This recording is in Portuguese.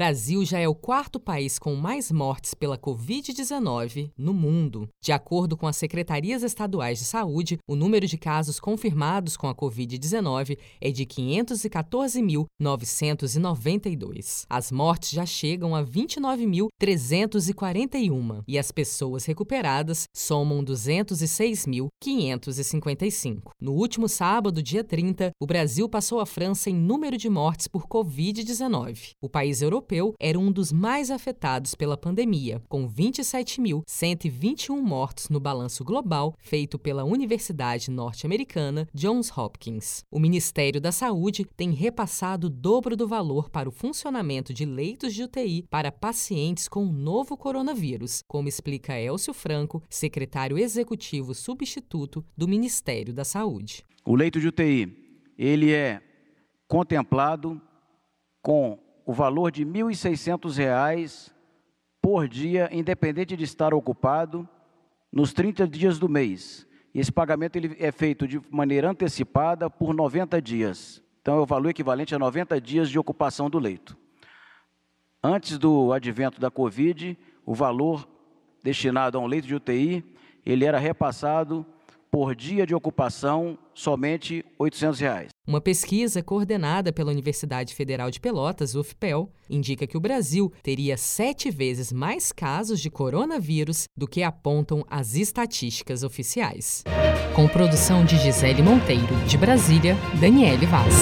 Brasil já é o quarto país com mais mortes pela Covid-19 no mundo. De acordo com as secretarias estaduais de saúde, o número de casos confirmados com a Covid-19 é de 514.992. As mortes já chegam a 29.341 e as pessoas recuperadas somam 206.555. No último sábado, dia 30, o Brasil passou a França em número de mortes por Covid-19. O país europeu europeu era um dos mais afetados pela pandemia, com 27.121 mortos no balanço global feito pela Universidade Norte-Americana Johns Hopkins. O Ministério da Saúde tem repassado o dobro do valor para o funcionamento de leitos de UTI para pacientes com o novo coronavírus, como explica Elcio Franco, secretário executivo substituto do Ministério da Saúde. O leito de UTI, ele é contemplado com o valor de R$ 1.600 por dia, independente de estar ocupado, nos 30 dias do mês. E esse pagamento ele é feito de maneira antecipada por 90 dias. Então, é o valor equivalente a 90 dias de ocupação do leito. Antes do advento da Covid, o valor destinado a um leito de UTI, ele era repassado por dia de ocupação somente 800 reais. Uma pesquisa coordenada pela Universidade Federal de Pelotas, UFPEL, indica que o Brasil teria sete vezes mais casos de coronavírus do que apontam as estatísticas oficiais. Com produção de Gisele Monteiro, de Brasília, Daniele Vaz.